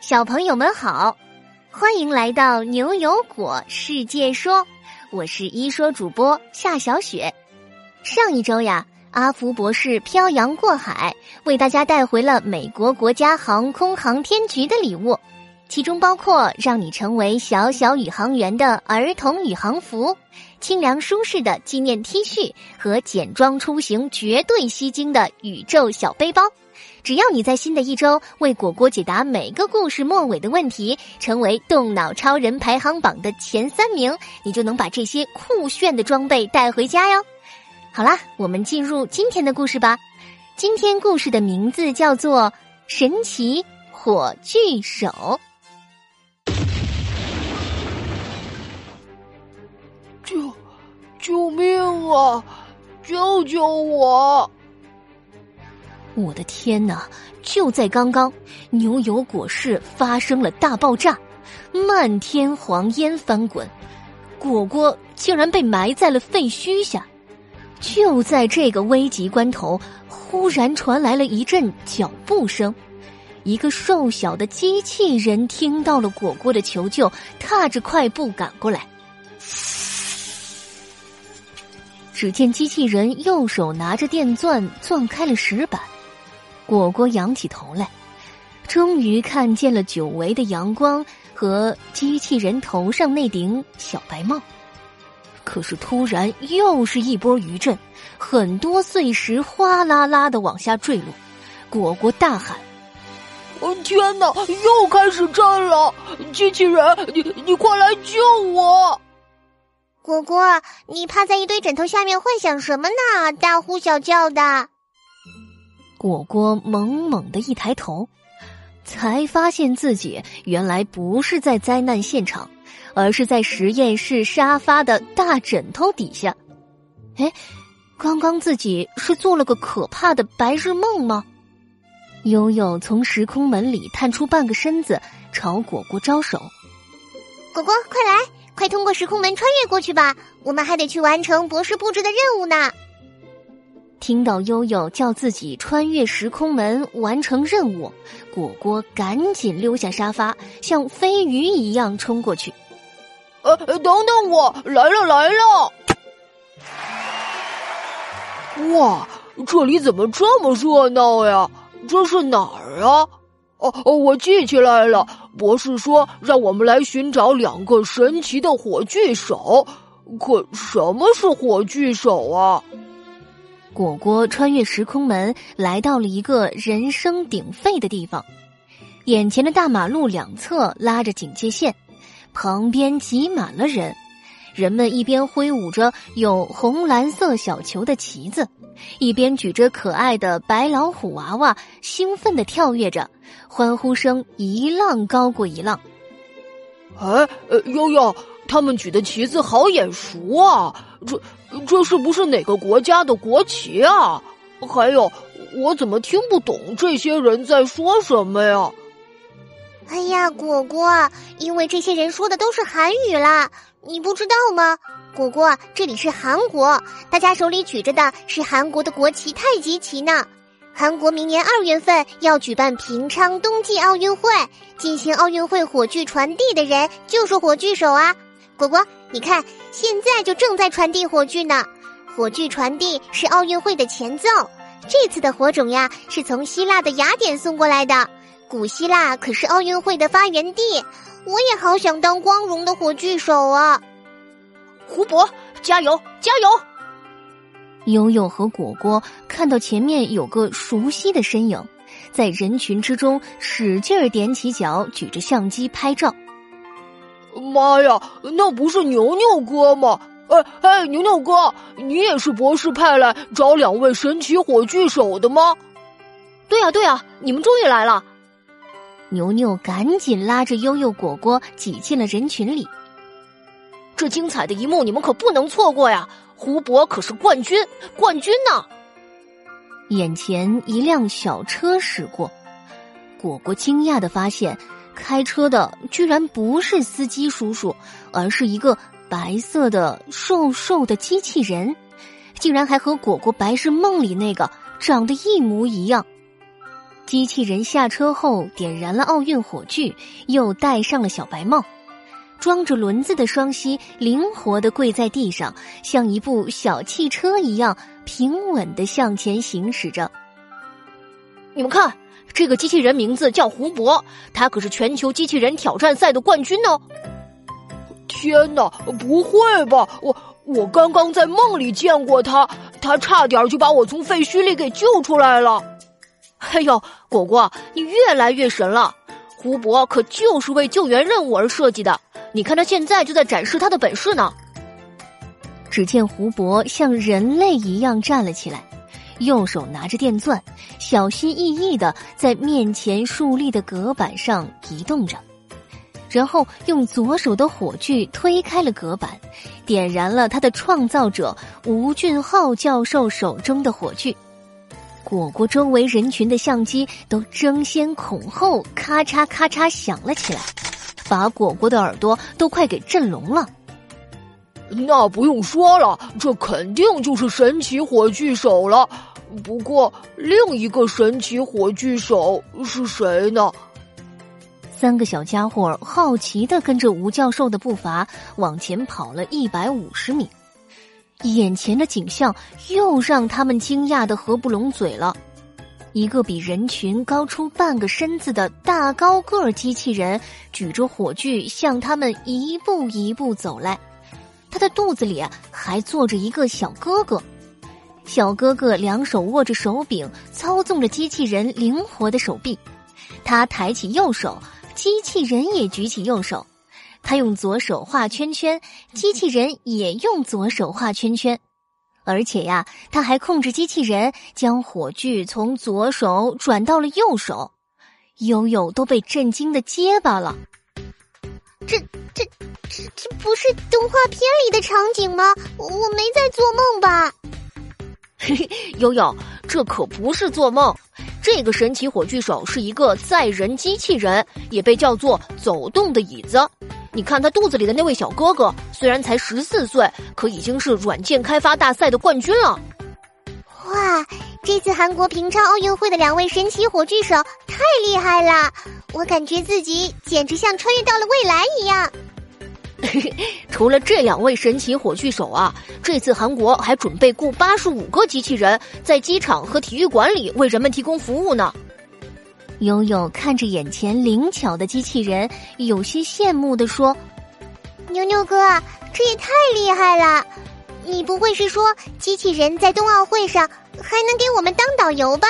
小朋友们好，欢迎来到牛油果世界说，我是一说主播夏小雪。上一周呀，阿福博士漂洋过海，为大家带回了美国国家航空航天局的礼物，其中包括让你成为小小宇航员的儿童宇航服、清凉舒适的纪念 T 恤和简装出行绝对吸睛的宇宙小背包。只要你在新的一周为果果解答每个故事末尾的问题，成为动脑超人排行榜的前三名，你就能把这些酷炫的装备带回家哟。好啦，我们进入今天的故事吧。今天故事的名字叫做《神奇火炬手》。救！救命啊！救救我！我的天哪！就在刚刚，牛油果市发生了大爆炸，漫天黄烟翻滚，果果竟然被埋在了废墟下。就在这个危急关头，忽然传来了一阵脚步声，一个瘦小的机器人听到了果果的求救，踏着快步赶过来。只见机器人右手拿着电钻，钻开了石板。果果仰起头来，终于看见了久违的阳光和机器人头上那顶小白帽。可是突然又是一波余震，很多碎石哗啦啦的往下坠落。果果大喊：“天哪，又开始震了！机器人，你你快来救我！”果果，你趴在一堆枕头下面幻想什么呢？大呼小叫的。果果猛猛的一抬头，才发现自己原来不是在灾难现场，而是在实验室沙发的大枕头底下。哎，刚刚自己是做了个可怕的白日梦吗？悠悠从时空门里探出半个身子，朝果果招手：“果果，快来，快通过时空门穿越过去吧！我们还得去完成博士布置的任务呢。”听到悠悠叫自己穿越时空门完成任务，果果赶紧溜下沙发，像飞鱼一样冲过去。呃，等等我，来了来了！哇，这里怎么这么热闹呀？这是哪儿啊？哦哦，我记起来了，博士说让我们来寻找两个神奇的火炬手。可什么是火炬手啊？果果穿越时空门，来到了一个人声鼎沸的地方。眼前的大马路两侧拉着警戒线，旁边挤满了人。人们一边挥舞着有红蓝色小球的旗子，一边举着可爱的白老虎娃娃，兴奋的跳跃着，欢呼声一浪高过一浪。哎，悠悠，他们举的旗子好眼熟啊！这。这是不是哪个国家的国旗啊？还有，我怎么听不懂这些人在说什么呀？哎呀，果果，因为这些人说的都是韩语啦，你不知道吗？果果，这里是韩国，大家手里举着的是韩国的国旗太极旗呢。韩国明年二月份要举办平昌冬季奥运会，进行奥运会火炬传递的人就是火炬手啊。果果，你看，现在就正在传递火炬呢。火炬传递是奥运会的前奏。这次的火种呀，是从希腊的雅典送过来的。古希腊可是奥运会的发源地。我也好想当光荣的火炬手啊！胡博，加油，加油！悠悠和果果看到前面有个熟悉的身影，在人群之中使劲儿踮起脚，举着相机拍照。妈呀，那不是牛牛哥吗？哎哎，牛牛哥，你也是博士派来找两位神奇火炬手的吗？对呀对呀，你们终于来了！牛牛赶紧拉着悠悠果果挤进了人群里。这精彩的一幕你们可不能错过呀！胡博可是冠军，冠军呢！眼前一辆小车驶过，果果惊讶的发现。开车的居然不是司机叔叔，而是一个白色的瘦瘦的机器人，竟然还和果果白日梦里那个长得一模一样。机器人下车后，点燃了奥运火炬，又戴上了小白帽，装着轮子的双膝灵活的跪在地上，像一部小汽车一样平稳的向前行驶着。你们看，这个机器人名字叫胡博，他可是全球机器人挑战赛的冠军呢！天哪，不会吧？我我刚刚在梦里见过他，他差点就把我从废墟里给救出来了。哎呦，果果，你越来越神了！胡博可就是为救援任务而设计的。你看他现在就在展示他的本事呢。只见胡博像人类一样站了起来，右手拿着电钻，小心翼翼的在面前竖立的隔板上移动着，然后用左手的火炬推开了隔板，点燃了他的创造者吴俊浩教授手中的火炬。果果周围人群的相机都争先恐后，咔嚓咔嚓响了起来，把果果的耳朵都快给震聋了。那不用说了，这肯定就是神奇火炬手了。不过，另一个神奇火炬手是谁呢？三个小家伙好奇的跟着吴教授的步伐往前跑了一百五十米。眼前的景象又让他们惊讶的合不拢嘴了。一个比人群高出半个身子的大高个机器人举着火炬向他们一步一步走来，他的肚子里还坐着一个小哥哥。小哥哥两手握着手柄，操纵着机器人灵活的手臂。他抬起右手，机器人也举起右手。他用左手画圈圈，机器人也用左手画圈圈，而且呀，他还控制机器人将火炬从左手转到了右手。悠悠都被震惊的结巴了。这、这、不是动画片里的场景吗？我没在做梦吧？嘿嘿，悠悠，这可不是做梦。这个神奇火炬手是一个载人机器人，也被叫做走动的椅子。你看他肚子里的那位小哥哥，虽然才十四岁，可已经是软件开发大赛的冠军了。哇，这次韩国平昌奥运会的两位神奇火炬手太厉害了！我感觉自己简直像穿越到了未来一样。除了这两位神奇火炬手啊，这次韩国还准备雇八十五个机器人，在机场和体育馆里为人们提供服务呢。悠悠看着眼前灵巧的机器人，有些羡慕的说：“牛牛哥，这也太厉害了！你不会是说机器人在冬奥会上还能给我们当导游吧？”“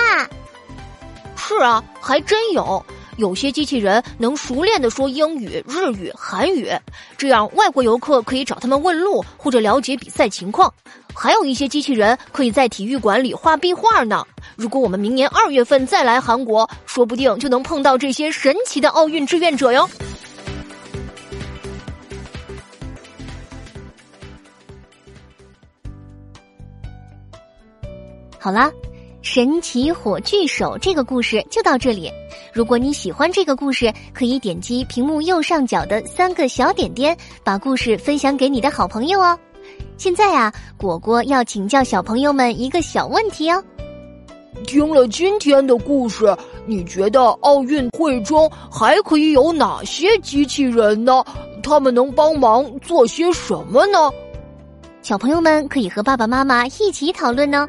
是啊，还真有。有些机器人能熟练的说英语、日语、韩语，这样外国游客可以找他们问路或者了解比赛情况。还有一些机器人可以在体育馆里画壁画呢。”如果我们明年二月份再来韩国，说不定就能碰到这些神奇的奥运志愿者哟。好啦，神奇火炬手这个故事就到这里。如果你喜欢这个故事，可以点击屏幕右上角的三个小点点，把故事分享给你的好朋友哦。现在啊，果果要请教小朋友们一个小问题哦。听了今天的故事，你觉得奥运会中还可以有哪些机器人呢？他们能帮忙做些什么呢？小朋友们可以和爸爸妈妈一起讨论呢。